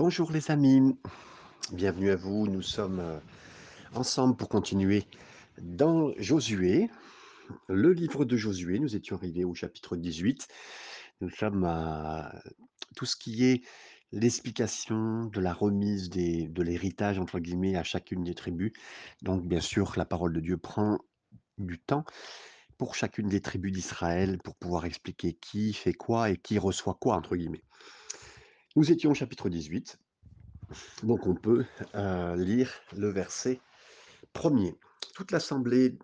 Bonjour les amis, bienvenue à vous. Nous sommes euh, ensemble pour continuer dans Josué, le livre de Josué. Nous étions arrivés au chapitre 18. Nous sommes à tout ce qui est l'explication de la remise de l'héritage, entre guillemets, à chacune des tribus. Donc bien sûr, la parole de Dieu prend du temps pour chacune des tribus d'Israël pour pouvoir expliquer qui fait quoi et qui reçoit quoi, entre guillemets. Nous étions au chapitre 18. Donc on peut euh, lire le verset premier. Toute l'assemblée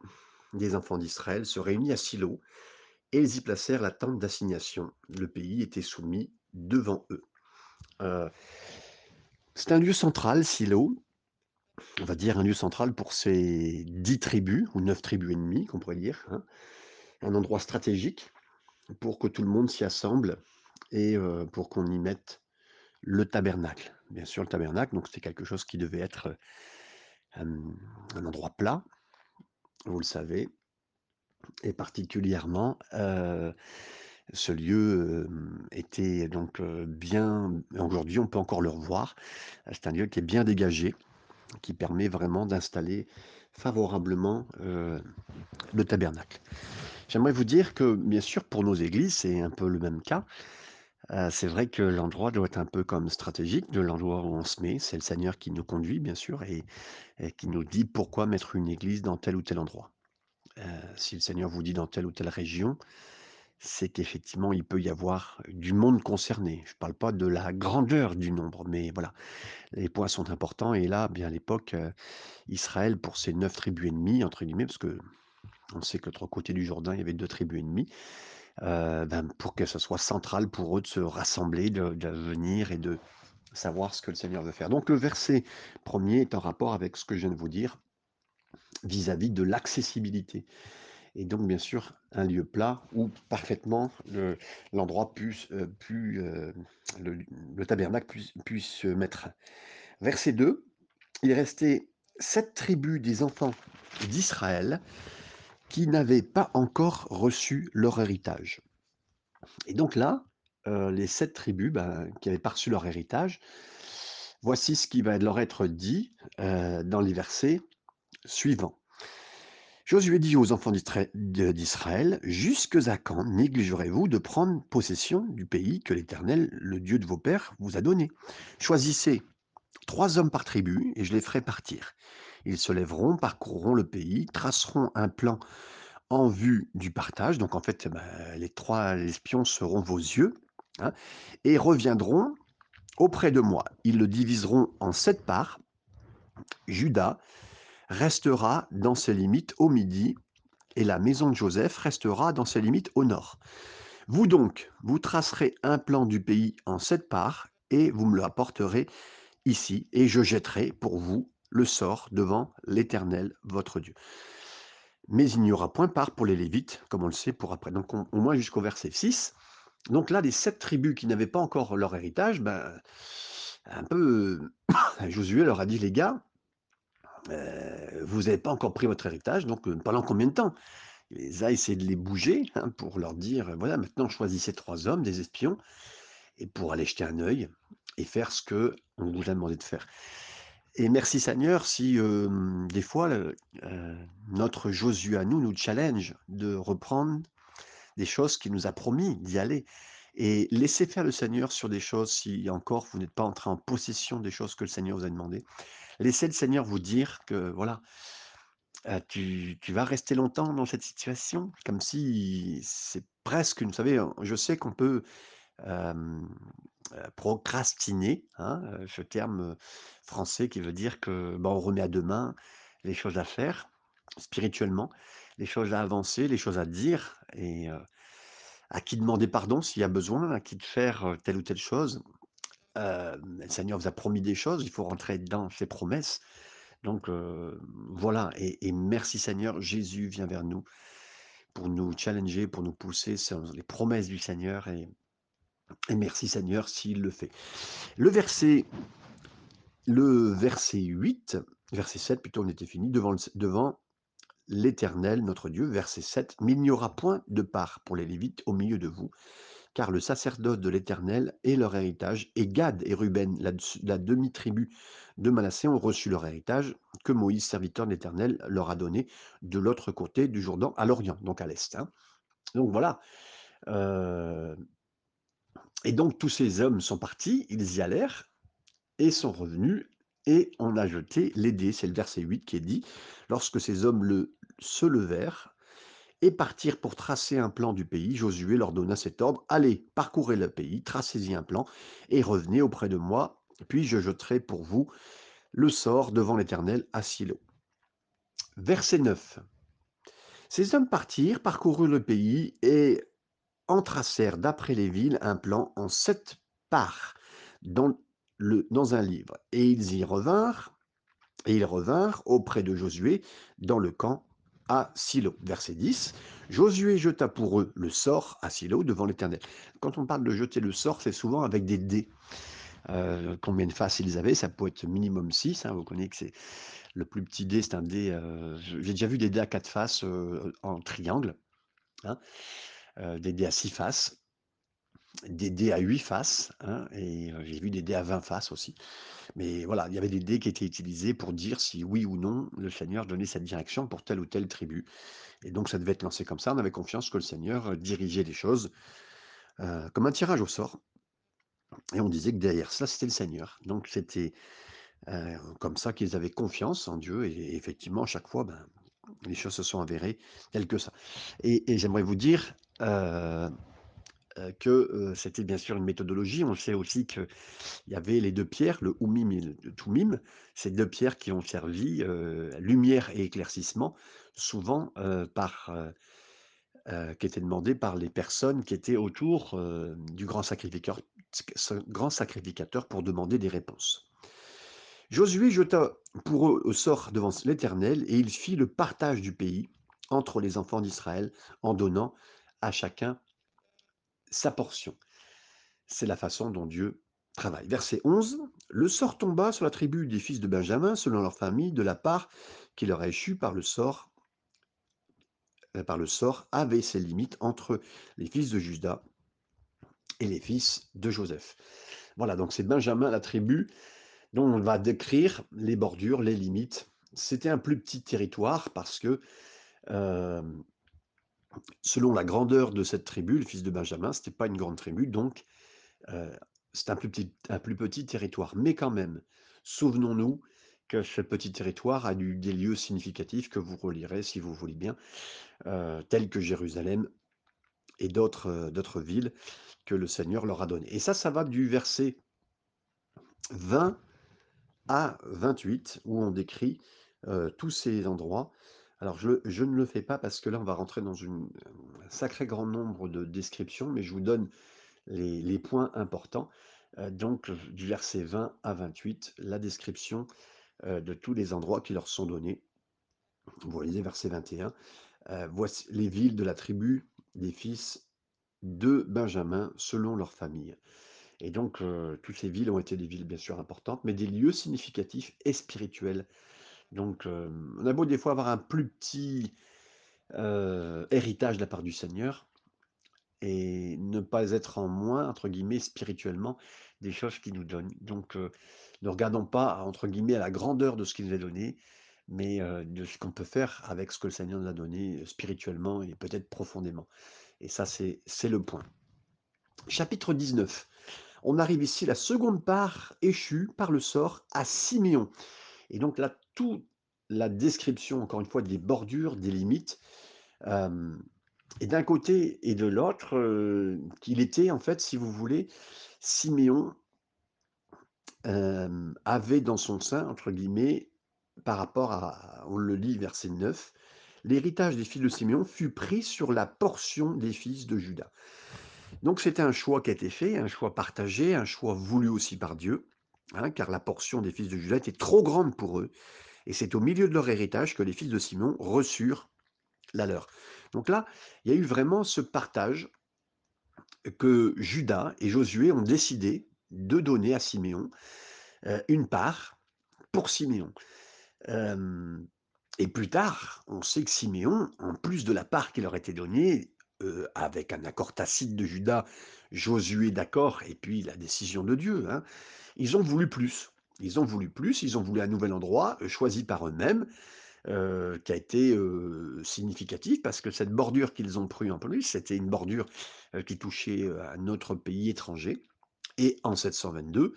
des enfants d'Israël se réunit à Silo et ils y placèrent la tente d'assignation. Le pays était soumis devant eux. Euh, c'est un lieu central, Silo, on va dire un lieu central pour ces dix tribus, ou neuf tribus ennemies, qu'on pourrait dire, hein. un endroit stratégique pour que tout le monde s'y assemble et euh, pour qu'on y mette le tabernacle. Bien sûr, le tabernacle, donc c'était quelque chose qui devait être un endroit plat, vous le savez, et particulièrement, ce lieu était donc bien, aujourd'hui on peut encore le revoir, c'est un lieu qui est bien dégagé, qui permet vraiment d'installer favorablement le tabernacle. J'aimerais vous dire que, bien sûr, pour nos églises, c'est un peu le même cas c'est vrai que l'endroit doit être un peu comme stratégique de l'endroit où on se met. C'est le Seigneur qui nous conduit, bien sûr, et, qui nous dit pourquoi mettre une église dans tel ou tel endroit. si le Seigneur vous dit dans telle ou telle région, c'est qu'effectivement, il peut y avoir du monde concerné. Je ne parle pas de la grandeur du nombre, mais voilà, les points sont importants. Et là, bien à l'époque, Israël, pour ses neuf tribus ennemies, entre guillemets, parce que on sait que l'autre côté du Jourdain, il y avait deux tribus ennemies, ben, pour que ce soit central pour eux de se rassembler, de, venir et de savoir ce que le Seigneur veut faire. Donc le verset premier est en rapport avec ce que je viens de vous dire vis-à-vis de l'accessibilité. Et donc, bien sûr, un lieu plat où parfaitement l'endroit puisse, le, tabernacle puisse, puisse se mettre. Verset 2, il restait sept tribus des enfants d'Israël qui n'avaient pas encore reçu leur héritage. Et donc là, euh, les sept tribus ben, qui avaient pas reçu leur héritage, voici ce qui va leur être dit euh, dans les versets suivants. Josué dit aux enfants d'Israël, Jusque à quand négligerez-vous de prendre possession du pays que l'Éternel, le Dieu de vos pères, vous a donné? Choisissez trois hommes par tribu, et je les ferai partir. Ils se lèveront, parcourront le pays, traceront un plan en vue du partage. Donc en fait, bah, les trois espions seront vos yeux, hein, et reviendront auprès de moi. Ils le diviseront en sept parts. Judas restera dans ses limites au midi, et la maison de Joseph restera dans ses limites au nord. Vous donc, vous tracerez un plan du pays en sept parts, et vous me le apporterez ici, et je jetterai pour vous le sort devant l'Éternel, votre Dieu. Mais il n'y aura point part pour les Lévites, comme on le sait pour après. Donc au moins jusqu'au verset 6. Donc là, les sept tribus qui n'avaient pas encore leur héritage, ben, un peu, Josué leur a dit, les gars, euh, vous n'avez pas encore pris votre héritage, donc euh, pendant combien de temps? Il les a essayé de les bouger hein, pour leur dire, voilà, maintenant choisissez trois hommes, des espions, et pour aller jeter un œil et faire ce que on vous a demandé de faire. Et merci Seigneur si des fois notre Josué à nous nous challenge de reprendre des choses qu'il nous a promis d'y aller et laisser faire le Seigneur sur des choses si encore vous n'êtes pas entré en possession des choses que le Seigneur vous a demandé. Laissez le Seigneur vous dire que voilà, tu, tu, vas rester longtemps dans cette situation, comme si c'est presque, vous savez, je sais qu'on peut procrastiner, hein, ce terme français qui veut dire que bah, on remet à demain les choses à faire spirituellement, les choses à avancer, les choses à dire et à qui demander pardon s'il y a besoin, à qui de faire telle ou telle chose. le Seigneur vous a promis des choses, il faut rentrer dans ses promesses. Donc voilà, et, et, merci Seigneur, Jésus vient vers nous pour nous challenger, pour nous pousser sur les promesses du Seigneur et et merci Seigneur s'il le fait. Le verset, le verset 8, verset 7 plutôt, on était fini, devant, devant l'Éternel, notre Dieu, verset 7, mais il n'y aura point de part pour les Lévites au milieu de vous, car le sacerdoce de l'Éternel est leur héritage, et Gad et Ruben, la, demi-tribu de Manassé, ont reçu leur héritage que Moïse, serviteur de l'Éternel, leur a donné de l'autre côté du Jourdain, à l'Orient, donc à l'Est. Hein. Donc voilà. Euh, et donc tous ces hommes sont partis, ils y allèrent, et sont revenus, et on a jeté les dés. C'est le verset 8 qui est dit, lorsque ces hommes le, se levèrent, et partirent pour tracer un plan du pays, Josué leur donna cet ordre, allez, parcourez le pays, tracez-y un plan, et revenez auprès de moi, puis je jeterai pour vous le sort devant l'Éternel à Silo. Verset 9. Ces hommes partirent, parcoururent le pays, et entracèrent d'après les villes un plan en sept parts dans, le, dans un livre. Et ils y revinrent, et ils revinrent auprès de Josué dans le camp à Silo. Verset 10. Josué jeta pour eux le sort à Silo devant l'Éternel. Quand on parle de jeter le sort, c'est souvent avec des dés. Euh, combien de faces ils avaient Ça peut être minimum 6. Hein, vous connaissez que c'est le plus petit dé, c'est un dé. Euh, j'ai déjà vu des dés à 4 faces euh, en triangle. Hein, des dés à 6 faces. Des dés à 8 faces. Hein, et j'ai vu des dés à 20 faces aussi. Mais voilà, il y avait des dés qui étaient utilisés pour dire si oui ou non le Seigneur donnait cette direction pour telle ou telle tribu. Et donc ça devait être lancé comme ça. On avait confiance que le Seigneur euh, dirigeait les choses euh, comme un tirage au sort. Et on disait que derrière ça, c'était le Seigneur. Donc c'était euh, comme ça qu'ils avaient confiance en Dieu. Et, effectivement, à chaque fois, ben, les choses se sont avérées telles que ça. Et, j'aimerais vous dire que c'était bien sûr une méthodologie. On sait aussi qu'il y avait les deux pierres, le Oumim et le Toumim, ces deux pierres qui ont servi lumière et éclaircissement, souvent par, qui étaient demandées par les personnes qui étaient autour du grand sacrificateur, grand sacrificateur pour demander des réponses. Josué jeta pour eux au sort devant l'Éternel et il fit le partage du pays entre les enfants d'Israël en donnant à chacun sa portion. C'est la façon dont Dieu travaille. Verset 11, le sort tomba sur la tribu des fils de Benjamin selon leur famille de la part qui leur a échu par le sort euh, par le sort avait ses limites entre les fils de Judas et les fils de Joseph. Voilà, donc c'est Benjamin, la tribu, dont on va décrire les bordures, les limites. C'était un plus petit territoire parce que euh, selon la grandeur de cette tribu, le fils de Benjamin, ce n'était pas une grande tribu, donc euh, c'est un plus, petit, territoire. Mais quand même, souvenons-nous que ce petit territoire a eu des lieux significatifs que vous relirez, si vous voulez bien, euh, tels que Jérusalem et d'autres euh, d'autres villes que le Seigneur leur a données. Et ça, ça va du verset 20 à 28, où on décrit tous ces endroits alors je ne le fais pas parce que là, on va rentrer dans un sacré grand nombre de descriptions, mais je vous donne les points importants. Heu, donc du verset 20 à 28, la description, heu, de tous les endroits qui leur sont donnés. Vous voyez verset 21, heu, voici les villes de la tribu des fils de Benjamin selon leur famille. Et donc, toutes ces villes ont été des villes bien sûr importantes, mais des lieux significatifs et spirituels donc, on a beau des fois avoir un plus petit, héritage de la part du Seigneur et ne pas être en moins, entre guillemets, «spirituellement» des choses qu'il nous donne. Donc, ne regardons pas, entre guillemets, «à la grandeur de ce qu'il nous a donné», mais de ce qu'on peut faire avec ce que le Seigneur nous a donné, spirituellement et peut-être profondément. Et ça, c'est le point. Chapitre 19. On arrive ici, la seconde part échue par le sort à Simeon. Et donc là, toute la description, encore une fois, des bordures, des limites, et d'un côté et de l'autre, qu'il était en fait, si vous voulez, Siméon avait dans son sein, entre guillemets, par rapport à, on le lit verset 9, l'héritage des fils de Siméon fut pris sur la portion des fils de Judas. Donc c'était un choix qui a été fait, un choix partagé, un choix voulu aussi par Dieu, hein, car la portion des fils de Judas était trop grande pour eux. Et c'est au milieu de leur héritage que les fils de Simon reçurent la leur. Donc là, il y a eu vraiment ce partage que Judas et Josué ont décidé de donner à Siméon euh, une part pour Siméon. Euh, et plus tard, on sait que Siméon, en plus de la part qui leur était donnée, euh, avec un accord tacite de Judas, Josué d'accord, et puis la décision de Dieu. Hein. Ils ont voulu plus. Ils ont voulu plus, ils ont voulu un nouvel endroit, euh, choisi par eux-mêmes, euh, qui a été euh, significatif parce que cette bordure qu'ils ont pris en plus, c'était une bordure qui touchait un autre pays étranger. Et en 722,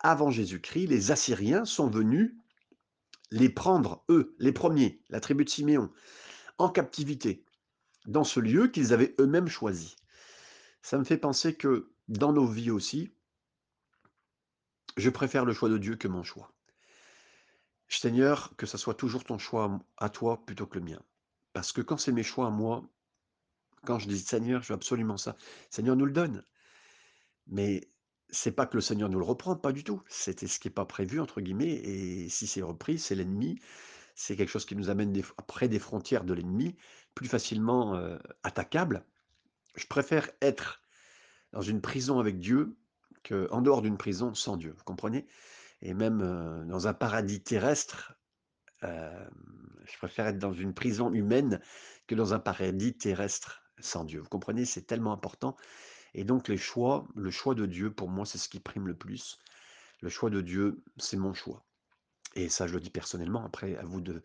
avant Jésus-Christ, les Assyriens sont venus les prendre, eux, les premiers, la tribu de Siméon, en captivité, dans ce lieu qu'ils avaient eux-mêmes choisi. Ça me fait penser que dans nos vies aussi, je préfère le choix de Dieu que mon choix. Seigneur, que ça soit toujours ton choix à toi plutôt que le mien. Parce que quand c'est mes choix à moi, quand je dis Seigneur, je veux absolument ça, Seigneur nous le donne. Mais c'est pas que le Seigneur nous le reprend, pas du tout. C'était ce qui n'est pas prévu, entre guillemets, et si c'est repris, c'est l'ennemi. C'est quelque chose qui nous amène près des frontières de l'ennemi, plus facilement euh, attaquable. Je préfère être dans une prison avec Dieu qu'en dehors d'une prison sans Dieu. Vous comprenez? Et même dans un paradis terrestre, je préfère être dans une prison humaine que dans un paradis terrestre sans Dieu. Vous comprenez? C'est tellement important. Et donc les choix, le choix de Dieu, pour moi, c'est ce qui prime le plus. Le choix de Dieu, c'est mon choix. Et ça, je le dis personnellement. Après, à vous de,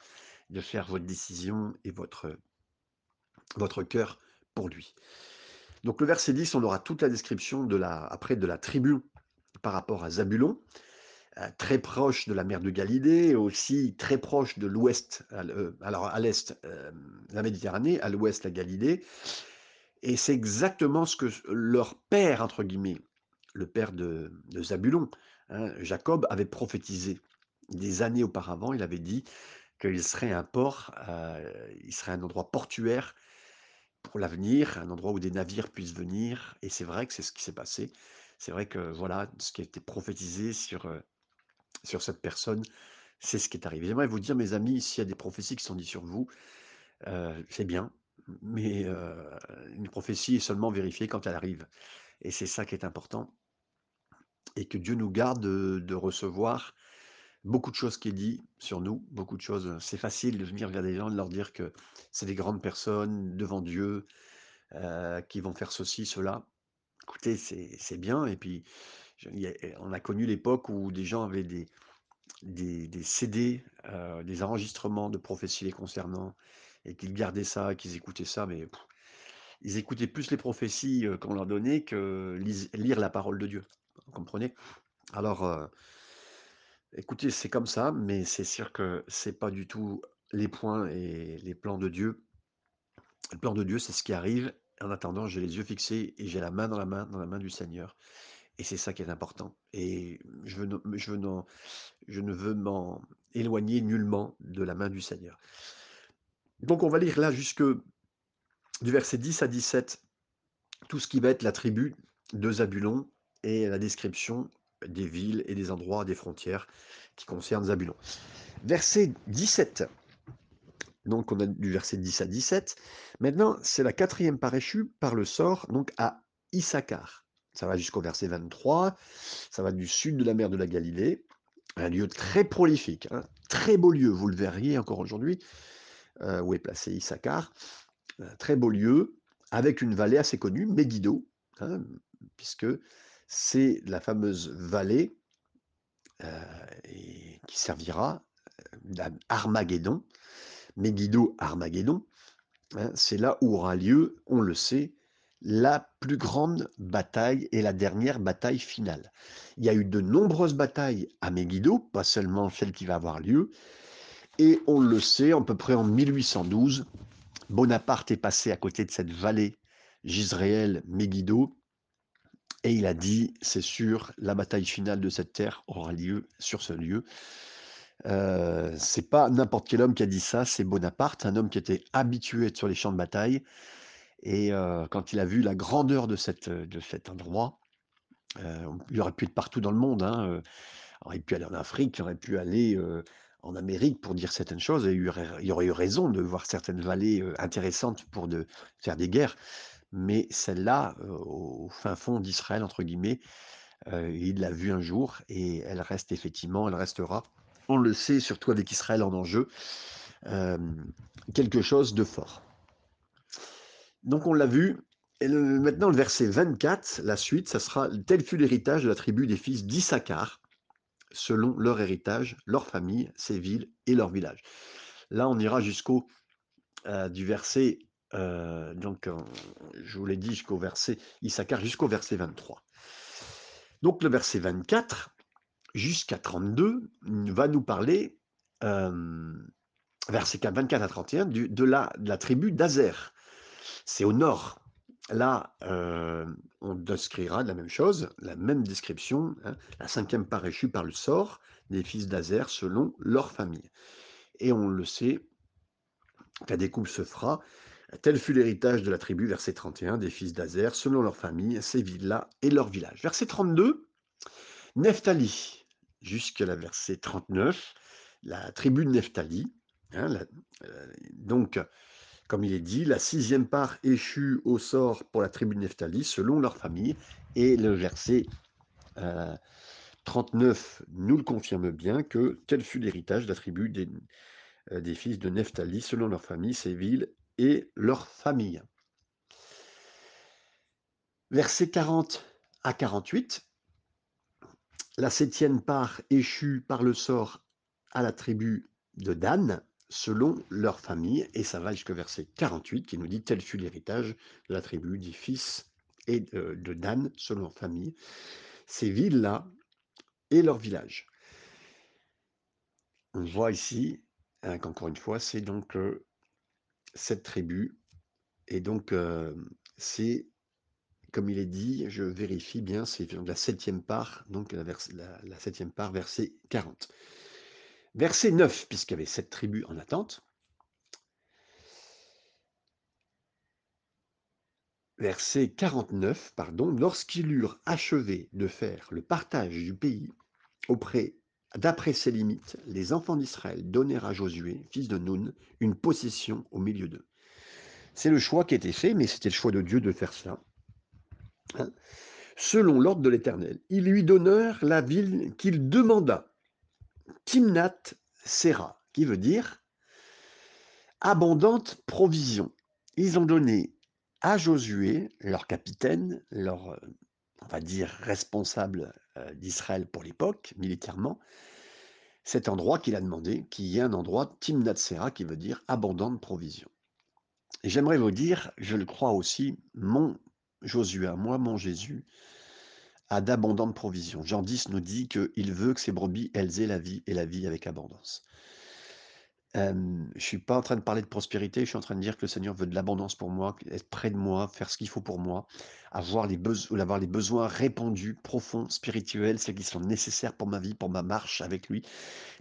de faire votre décision et votre, votre cœur pour lui. Donc le verset 10, on aura toute la description de la, après de la tribu par rapport à Zabulon, euh, très proche de la mer de Galilée, aussi très proche de l'ouest, euh, alors à l'est euh, la Méditerranée, à l'ouest la Galilée. Et c'est exactement ce que leur père, entre guillemets, le père de, Zabulon, hein, Jacob, avait prophétisé des années auparavant. Il avait dit qu'il serait un port, il serait un endroit portuaire pour l'avenir, un endroit où des navires puissent venir. Et c'est vrai que c'est ce qui s'est passé. C'est vrai que voilà, ce qui a été prophétisé sur, sur cette personne, c'est ce qui est arrivé. J'aimerais vous dire, mes amis, s'il y a des prophéties qui sont dites sur vous, c'est bien, mais une prophétie est seulement vérifiée quand elle arrive. Et c'est ça qui est important. Et que Dieu nous garde de, recevoir beaucoup de choses qui est dit sur nous, beaucoup de choses. C'est facile de venir vers des gens, de leur dire que c'est des grandes personnes devant Dieu, qui vont faire ceci, cela. Écoutez, c'est bien. Et puis, on a connu l'époque où des gens avaient des, des, CD, des enregistrements de prophéties les concernant, et qu'ils gardaient ça, qu'ils écoutaient ça, mais ils écoutaient plus les prophéties qu'on leur donnait que lire la parole de Dieu. Vous comprenez? Alors, écoutez, c'est comme ça, mais c'est sûr que c'est pas du tout les points et les plans de Dieu. Le plan de Dieu, c'est ce qui arrive. En attendant, j'ai les yeux fixés et j'ai la main dans la main, dans la main du Seigneur. Et c'est ça qui est important. Et je, ne veux m'en éloigner nullement de la main du Seigneur. Donc on va lire là jusque du verset 10 à 17 tout ce qui va être la tribu de Zabulon et la description des villes et des endroits, des frontières qui concernent Zabulon. Verset 17. Donc on a du verset 10 à 17. Maintenant, c'est la quatrième paréchue par le sort donc à Issachar. Ça va jusqu'au verset 23. Ça va du sud de la mer de la Galilée. Un lieu très prolifique, un hein. très beau lieu, vous le verriez encore aujourd'hui, euh, où est placé Issachar. Un très beau lieu, avec une vallée assez connue, Megiddo, hein, puisque c'est la fameuse vallée euh, qui servira d'Armageddon, Megiddo Armageddon. Hein, c'est là où aura lieu, on le sait, la plus grande bataille et la dernière bataille finale. Il y a eu de nombreuses batailles à Megiddo, pas seulement celle qui va avoir lieu, et on le sait, à peu près en 1812, Bonaparte est passé à côté de cette vallée Gisréel Megiddo, et il a dit, c'est sûr, la bataille finale de cette terre aura lieu sur ce lieu. Euh, c'est pas n'importe quel homme qui a dit ça, c'est Bonaparte, un homme qui était habitué à être sur les champs de bataille. Et euh, quand il a vu la grandeur de, cet endroit, euh, il aurait pu être partout dans le monde. Hein, il aurait pu aller en Afrique, il aurait pu aller en Amérique pour dire certaines choses. Et il, aurait, aurait eu raison de voir certaines vallées intéressantes pour de, faire des guerres mais celle-là, au fin fond d'Israël, entre guillemets, il l'a vue un jour et elle reste effectivement, elle restera, on le sait, surtout avec Israël en enjeu, quelque chose de fort. Donc on l'a vu, Et maintenant le verset 24, la suite, ça sera: «Tel fut l'héritage de la tribu des fils d'Issachar, selon leur héritage, leur famille, ses villes et leurs villages». Là, on ira jusqu'au, du verset, donc je vous l'ai dit jusqu'au verset Issachar jusqu'au verset 23. Donc le verset 24 jusqu'à 32 mmh, va nous parler, hem, verset 24 à 31 du de la de la tribu d'Azer. C'est au nord. Là, on décrira la même chose, la même description, hein. La cinquième part échue par le sort des fils d'Azer selon leur famille et on le sait la découpe se fera. Tel fut l'héritage de la tribu, verset 31, des fils d'Azer, selon leur famille, ces villes-là et leurs villages. Verset 32, Nephtali, jusqu'à la verset 39, la tribu de Nephtali. hein, euh, donc, comme il est dit, la sixième part échue au sort pour la tribu de Nephtali, selon leur famille. Et le verset euh, 39 nous le confirme bien que tel fut l'héritage de la tribu des, euh, fils de Nephtali, selon leur famille, ces villes et leurs familles. Versets 40 à 48, la septième part échue par le sort à la tribu de Dan, selon leur famille, et ça va jusqu'au verset 48 qui nous dit tel fut l'héritage de la tribu des fils et de, de Dan, selon leur famille, ces villes-là et leurs villages. On voit ici hein, qu'encore une fois, c'est donc euh, cette tribu, et donc c'est comme il est dit, je vérifie bien, c'est la septième part, donc la septième part, verset 40. Verset 9, puisqu'il y avait sept tribus en attente. Verset 49, pardon, lorsqu'ils eurent achevé de faire le partage du pays auprès D'après ces limites, les enfants d'Israël donnèrent à Josué, fils de Nun, une possession au milieu d'eux. C'est le choix qui été fait, mais c'était le choix de Dieu de faire cela. Hein Selon l'ordre de l'Éternel, ils lui donnèrent la ville qu'il demanda, Timnat Sera, qui veut dire abondante provision. Ils ont donné à Josué, leur capitaine, leur, on va dire, responsable d'Israël pour l'époque, militairement, cet endroit qu'il a demandé, qui est un endroit Timnat Sera, qui veut dire abondante provision. Et j'aimerais vous dire, je le crois aussi, mon Josué moi, mon Jésus, a d'abondantes provisions. Jean 10 nous dit qu'il veut que ses brebis, elles aient la vie et la vie avec abondance. Euh, je suis pas en train de parler de prospérité, je suis en train de dire que le Seigneur veut de l'abondance pour moi, être près de moi, faire ce qu'il faut pour moi, avoir les, avoir les besoins répandus, profonds, spirituels, ceux qui sont nécessaires pour ma vie, pour ma marche avec lui,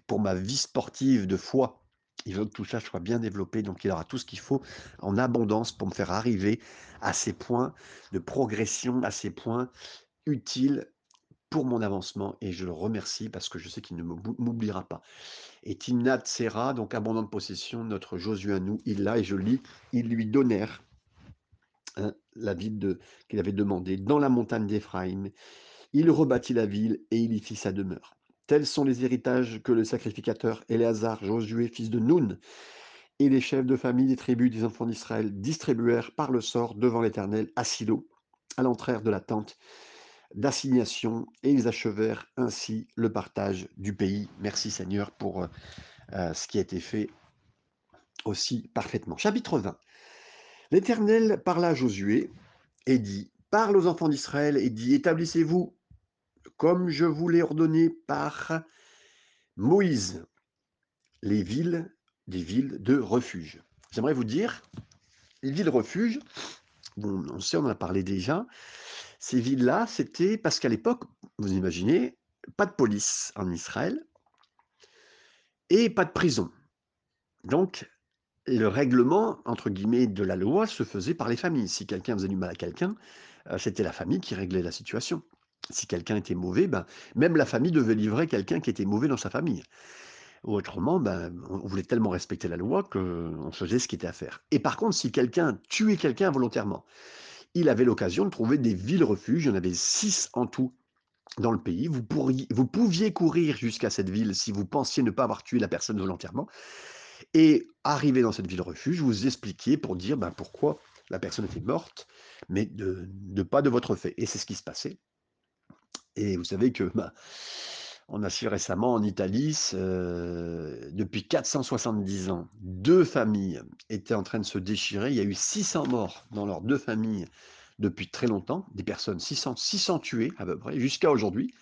pour ma vie sportive de foi. Il veut que tout ça soit bien développé, donc il aura tout ce qu'il faut en abondance pour me faire arriver à ces points de progression, à ces points utiles pour mon avancement et je le remercie parce que je sais qu'il ne m'oubliera pas. Et Timnat Sera, donc abondante possession, notre Josué à nous, il l'a, et je lis, ils lui donnèrent hein, la ville qu'il avait demandé dans la montagne d'Éphraïm. Il rebâtit la ville et il y fit sa demeure. Tels sont les héritages que le sacrificateur Éléazar, Josué, fils de Nun, et les chefs de famille des tribus des enfants d'Israël distribuèrent par le sort devant l'Éternel à Silo, à l'entrée de la tente d'assignation et ils achevèrent ainsi le partage du pays. Merci Seigneur pour euh, ce qui a été fait aussi parfaitement. Chapitre 20. L'Éternel parla à Josué et dit, parle aux enfants d'Israël et dit, établissez-vous comme je vous l'ai ordonné par Moïse, les villes, des villes de refuge. J'aimerais vous dire, les villes refuge, bon, on sait, on en a parlé déjà, ces villes-là, c'était parce qu'à l'époque, vous imaginez, pas de police en Israël et pas de prison. Donc, le règlement, entre guillemets, de la loi se faisait par les familles. Si quelqu'un faisait du mal à quelqu'un, euh, c'était la famille qui réglait la situation. Si quelqu'un était mauvais, ben, même la famille devait livrer quelqu'un qui était mauvais dans sa famille. autrement, ben, on voulait tellement respecter la loi qu'on faisait ce qui était à faire. Et par contre, si quelqu'un tuait quelqu'un volontairement, il avait l'occasion de trouver des villes refuges. Il y en avait six en tout dans le pays. Vous, pouviez courir jusqu'à cette ville si vous pensiez ne pas avoir tué la personne volontairement. Et arriver dans cette ville refuge, vous expliquiez pour dire ben, pourquoi la personne était morte, mais de, pas de votre fait. Et c'est ce qui se passait. Et vous savez que bah, on a su récemment en Italie, euh, depuis 470 ans, deux familles étaient en train de se déchirer. Il y a eu 600 morts dans leurs deux familles depuis très longtemps, des personnes 600, 600 tuées à peu près, jusqu'à aujourd'hui.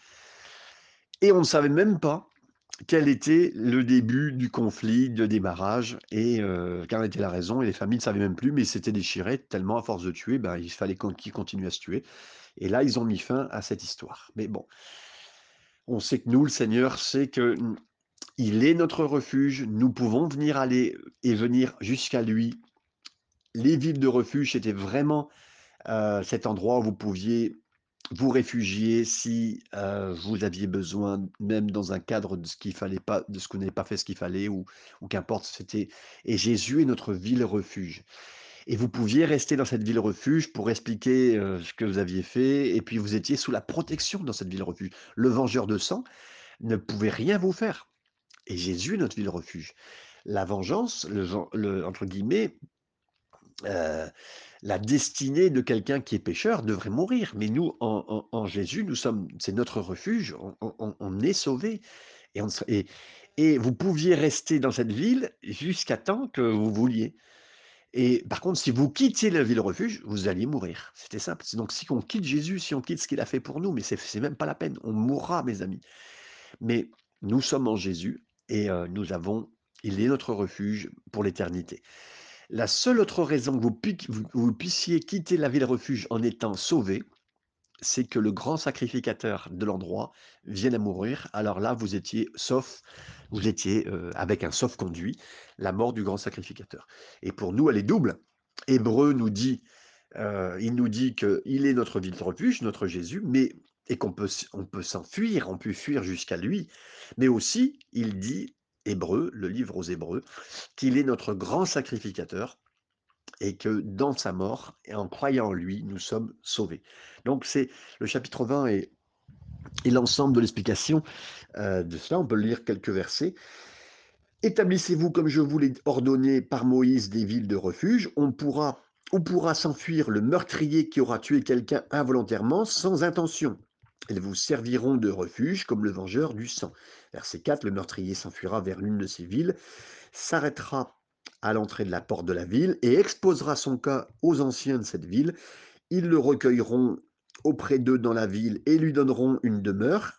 Et on ne savait même pas quel était le début du conflit, de démarrage, et euh, quelle était la raison. Et les familles ne savaient même plus, mais ils s'étaient déchirés tellement à force de tuer, ben, il fallait qu'ils continuent à se tuer. Et là, ils ont mis fin à cette histoire. Mais bon, on sait que nous, le Seigneur, sait que il est notre refuge. Nous pouvons venir aller et venir jusqu'à lui. Les villes de refuge, c'était vraiment euh, cet endroit où vous pouviez vous réfugier si euh, vous aviez besoin, même dans un cadre de ce qu'il fallait pas, de ce qu'on n'avait pas fait ce qu'il fallait, ou, ou qu'importe, c'était. Et Jésus est notre ville refuge. Et vous pouviez rester dans cette ville refuge pour expliquer ce que vous aviez fait, et puis vous étiez sous la protection dans cette ville refuge. Le vengeur de sang ne pouvait rien vous faire. Et Jésus est notre ville refuge. La vengeance, entre guillemets, la destinée de quelqu'un qui est pécheur devrait mourir. Mais nous, en, Jésus, nous sommes, c'est notre refuge. On, est sauvés. Et, et, et, vous pouviez rester dans cette ville jusqu'à temps que vous vouliez. Et par contre, si vous quittiez la ville refuge, vous alliez mourir. C'était simple. Donc, si on quitte Jésus, si on quitte ce qu'il a fait pour nous, mais c'est même pas la peine. On mourra, mes amis. Mais nous sommes en Jésus et euh, nous avons, il est notre refuge pour l'éternité. La seule autre raison que vous, puissiez quitter la ville refuge en étant sauvé, c'est que le grand sacrificateur de l'endroit vienne à mourir. Alors là, vous étiez sauf, vous étiez euh, avec un sauf conduit, la mort du grand sacrificateur. Et pour nous, elle est double. Hébreu nous dit, euh, il nous dit qu'il est notre ville refuge, notre Jésus, mais et qu'on peut, on peut s'enfuir, on peut fuir jusqu'à lui. Mais aussi, il dit Hébreu, le livre aux Hébreux, qu'il est notre grand sacrificateur et que dans sa mort et en croyant en lui, nous sommes sauvés. Donc c'est le chapitre 20 et, l'ensemble de l'explication euh, de cela. On peut lire quelques versets. Établissez-vous comme je vous l'ai ordonné par Moïse des villes de refuge. On pourra, on pourra s'enfuir le meurtrier qui aura tué quelqu'un involontairement sans intention. Elles vous serviront de refuge comme le vengeur du sang. Verset 4, le meurtrier s'enfuira vers l'une de ces villes, s'arrêtera à l'entrée de la porte de la ville et exposera son cas aux anciens de cette ville. Ils le recueilleront auprès d'eux dans la ville et lui donneront une demeure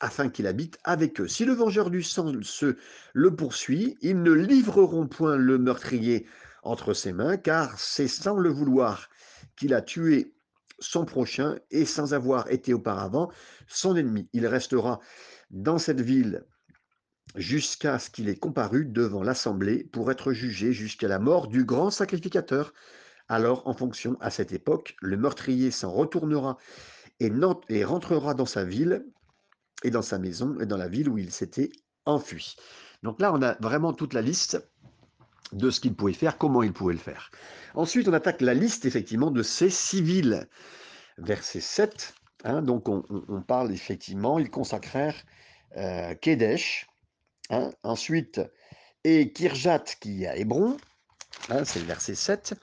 afin qu'il habite avec eux. Si le vengeur du sang se le poursuit, ils ne livreront point le meurtrier entre ses mains, car c'est sans le vouloir qu'il a tué son prochain et sans avoir été auparavant son ennemi. Il restera dans cette ville jusqu'à ce qu'il ait comparu devant l'assemblée pour être jugé jusqu'à la mort du grand sacrificateur. Alors, en fonction à cette époque, le meurtrier s'en retournera et, rentrera dans sa ville et dans sa maison et dans la ville où il s'était enfui. Donc là, on a vraiment toute la liste de ce qu'il pouvait faire, comment il pouvait le faire. Ensuite, on attaque la liste effectivement de ces civils. Verset 7, hein, donc on, parle effectivement, ils consacrèrent euh, Kedesh, hein, ensuite, et Kirjat qui est à Hébron, hein, c'est le verset 7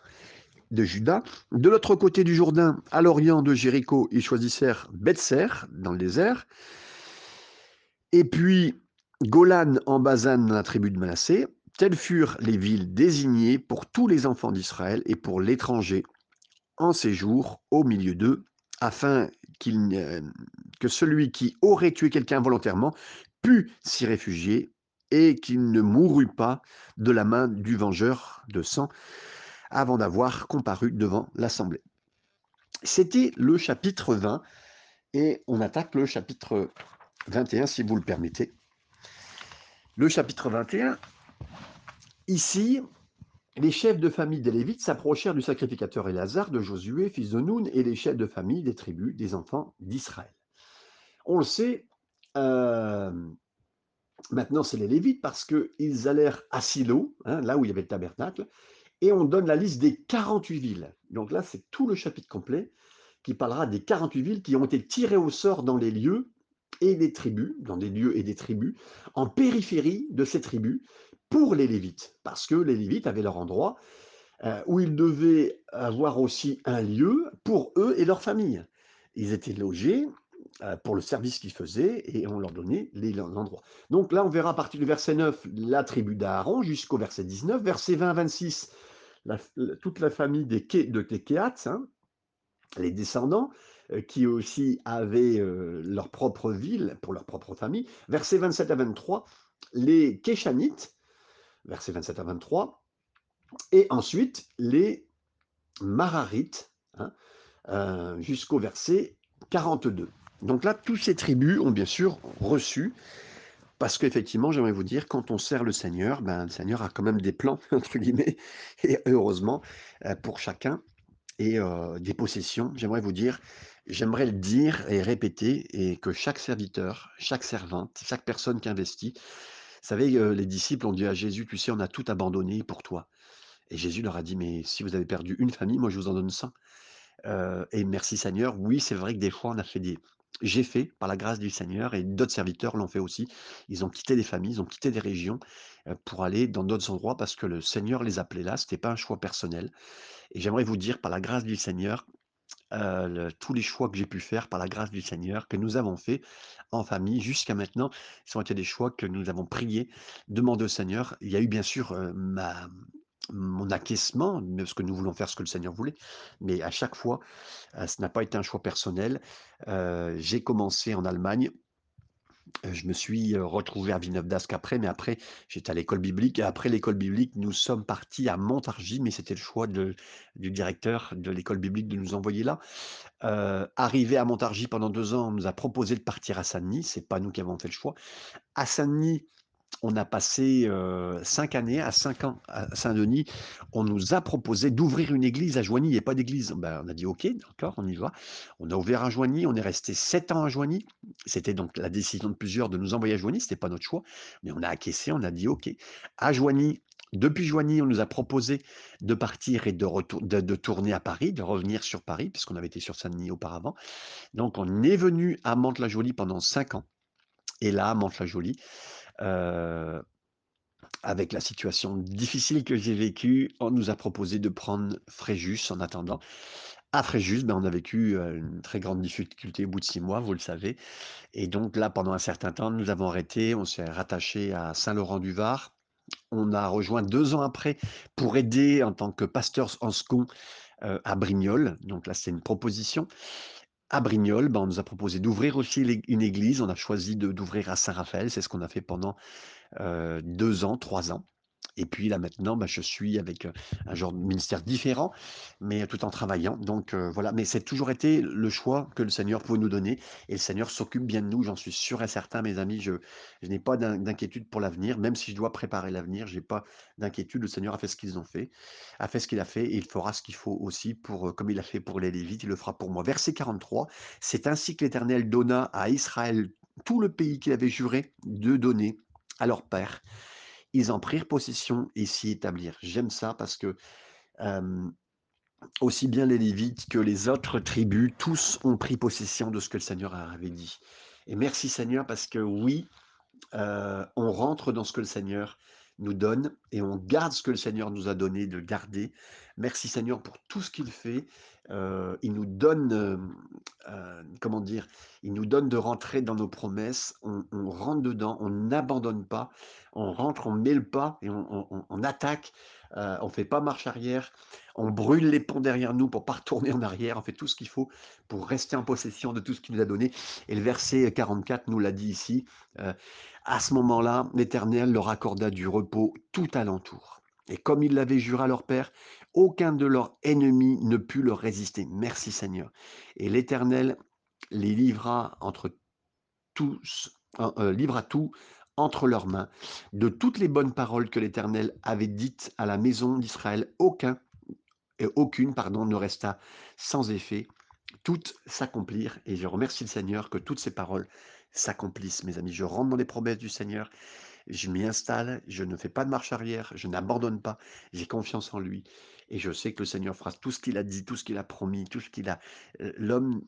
de Judas. De l'autre côté du Jourdain, à l'orient de Jéricho, ils choisissèrent Betser, dans le désert, et puis Golan en Bazan, dans la tribu de Manassé, Telles furent les villes désignées pour tous les enfants d'Israël et pour l'étranger en séjour au milieu d'eux, afin que celui qui aurait tué quelqu'un volontairement pût s'y réfugier et qu'il ne mourût pas de la main du vengeur de sang avant d'avoir comparu devant l'assemblée. C'était le chapitre 20 et on attaque le chapitre 21 si vous le permettez. Le chapitre 21 Ici, les chefs de famille des Lévites s'approchèrent du sacrificateur Élazare, de Josué, fils de Noun, et les chefs de famille des tribus des enfants d'Israël. On le sait, euh, maintenant c'est les Lévites parce qu'ils allèrent à Silo, hein, là où il y avait le tabernacle, et on donne la liste des 48 villes. Donc là, c'est tout le chapitre complet qui parlera des 48 villes qui ont été tirées au sort dans les lieux et des tribus, dans des lieux et des tribus, en périphérie de ces tribus, pour les Lévites, parce que les Lévites avaient leur endroit heu, où ils devaient avoir aussi un lieu pour eux et leurs familles. Ils étaient logés, pour le service qu'ils faisaient et on leur donnait les l'endroit. Donc là, on verra à partir du verset 9 la tribu d'Aaron jusqu'au verset 19. Verset 20 26, la toute la famille des Ké de des Kéhates, hein, les descendants, heu, qui aussi avaient, heu, leur propre ville pour leur propre famille. Versets 27 à 23, les Kéchanites, versets 27 à 23 et ensuite les Mararites, hein, jusqu'au verset 42. Donc là, toutes ces tribus ont bien sûr reçu, parce qu'effectivement, j'aimerais vous dire, quand on sert le Seigneur, ben, le Seigneur a quand même des plans, entre guillemets, et heureusement, heu, pour chacun et heu, des possessions. J'aimerais vous dire, j'aimerais le dire et répéter et que chaque serviteur, chaque servante, chaque personne qui investit, vous savez, heu, les disciples ont dit à Jésus: «Tu sais, on a tout abandonné pour toi» et Jésus leur a dit: «Mais si vous avez perdu une famille, moi je vous en donne 100». Heu et merci Seigneur, oui, c'est vrai que des fois on a fait des j'ai fait par la grâce du Seigneur et d'autres serviteurs l'ont fait aussi. Ils ont quitté des familles, ils ont quitté des régions, heu, pour aller dans d'autres endroits parce que le Seigneur les appelait là, c'était pas un choix personnel et j'aimerais vous dire par la grâce du Seigneur, le tous les choix que j'ai pu faire par la grâce du Seigneur, que nous avons fait en famille jusqu'à maintenant, ce ont été des choix que nous avons priés, demandé au Seigneur. Il y a eu bien sûr, heu, ma mon acquiescement, parce que nous voulons faire ce que le Seigneur voulait, mais à chaque fois, heu, ce n'a pas été un choix personnel. Heu, j'ai commencé en Allemagne, heu, je me suis, retrouvé à Villeneuve-d'Ascq après, mais après j'étais à l'école biblique et après l'école biblique, nous sommes partis à Montargis, mais c'était le choix du directeur de l'école biblique de nous envoyer là. Arrivé à Montargis pendant 2 ans, on nous a proposé de partir à Saint-Denis, c'est pas nous qui avons fait le choix. À Saint-Denis, on a passé, heu, 5 années, à 5 ans à Saint-Denis, on nous a proposé d'ouvrir une église à Joigny, il y a pas d'église. Ben, on a dit: «OK, d'accord, on y va». On a ouvert à Joigny, on est resté 7 ans à Joigny. C'était donc la décision de plusieurs de nous envoyer à Joigny, c'était pas notre choix, mais on a acquiescé, on a dit: «OK». À Joigny depuis Joigny, on nous a proposé de partir et de de de tourner à Paris, de revenir sur Paris, puisqu'on avait été sur Saint-Denis auparavant. Donc on est venu à Mantes-la-Jolie pendant 5 ans et là, à Mantes-la-Jolie, avec la situation difficile que j'ai vécue, on nous a proposé de prendre Fréjus en attendant. À Fréjus, ben, on a vécu, une très grande difficulté au bout de 6 mois, vous le savez et donc là, pendant un certain temps, nous avons arrêté, on s'est rattaché à Saint-Laurent-du-Var. On a rejoint 2 ans après pour aider en tant que pasteur en heu, à Brignoles, donc là, c'est une proposition. À Brignoles, ben, on nous a proposé d'ouvrir aussi une église, on a choisi d'ouvrir à Saint-Raphaël, c'est ce qu'on a fait pendant heu, 2 ans, 3 ans et puis là maintenant, bah, je suis avec, heu, un genre de ministère différent, mais tout en travaillant donc heu, voilà. Mais c'est toujours été le choix que le Seigneur pouvait nous donner et le Seigneur s'occupe bien de nous, j'en suis sûr et certain mes amis. Je je n'ai pas d'in d'inquiétude pour l'avenir, même si je dois préparer l'avenir, j'ai pas d'inquiétude. Le Seigneur a fait ce qu'ils ont fait a fait ce qu'il a fait et il fera ce qu'il faut aussi pour, comme il a fait pour les Lévites, il le fera pour moi. Verset 43, c'est ainsi que l'Éternel donna à Israël tout le pays qu'il avait juré de donner à leur père. Ils en prirent possession et s'y établirent. J'aime ça parce que, aussi bien les Lévites que les autres tribus, tous ont pris possession de ce que le Seigneur avait dit et merci Seigneur parce que oui, on rentre dans ce que le Seigneur nous donne et on garde ce que le Seigneur nous a donné de garder. Merci Seigneur pour tout ce qu'il fait. Heu, il nous donne, hem, heu, comment dire? Il nous donne de rentrer dans nos promesses. On rentre dedans, on n'abandonne pas. On rentre, on met le pas et on attaque. Heu, on fait pas marche arrière. On brûle les ponts derrière nous pour pas retourner en arrière. On fait tout ce qu'il faut pour rester en possession de tout ce qu'il nous a donné et le verset 44 nous l'a dit ici, heu à ce moment-là, l'Éternel leur accorda du repos tout alentour. Et comme il l'avait juré à leur père, aucun de leurs ennemis ne put leur résister. Merci Seigneur. Et l'Éternel les livra entre tous, euh, euh, livra tout entre leurs mains. De toutes les bonnes paroles que l'Éternel avait dites à la maison d'Israël, aucun et aucune, pardon, ne resta sans effet. Toutes s'accomplirent et je remercie le Seigneur que toutes ces paroles s'accomplissent, mes amis. Je rentre dans les promesses du Seigneur, je m'y installe, je ne fais pas de marche arrière, je n'abandonne pas, j'ai confiance en lui et je sais que le Seigneur fera tout ce qu'il a dit, tout ce qu'il a promis, tout ce qu'il a. euh, L'homme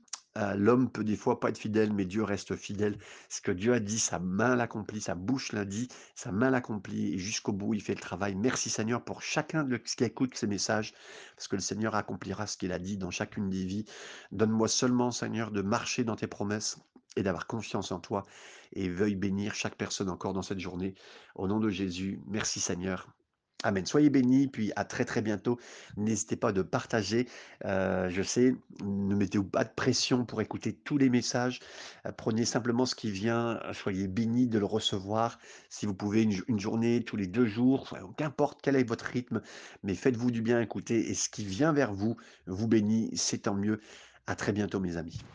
l'homme peut des fois pas être fidèle, mais Dieu reste fidèle. Ce que Dieu a dit, sa main l'accomplit, sa bouche l'a dit, sa main l'accomplit et jusqu'au bout, il fait le travail. Merci Seigneur pour chacun de ce qui écoute ces messages, parce que le Seigneur accomplira ce qu'il a dit dans chacune des vies. Donne-moi seulement Seigneur de marcher dans tes promesses et d'avoir confiance en toi et veuille bénir chaque personne encore dans cette journée. Au nom de Jésus, merci Seigneur. Amen. Soyez bénis, puis à très, très bientôt. N'hésitez pas de partager, heu, je sais, ne mettez pas de pression pour écouter tous les messages. Heu, prenez simplement ce qui vient, soyez bénis de le recevoir. Si vous pouvez une jou une journée tous les 2 jours, qu'importe quel est votre rythme, mais faites-vous du bien, écoutez et ce qui vient vers vous, vous bénit, c'est tant mieux. À très bientôt mes amis.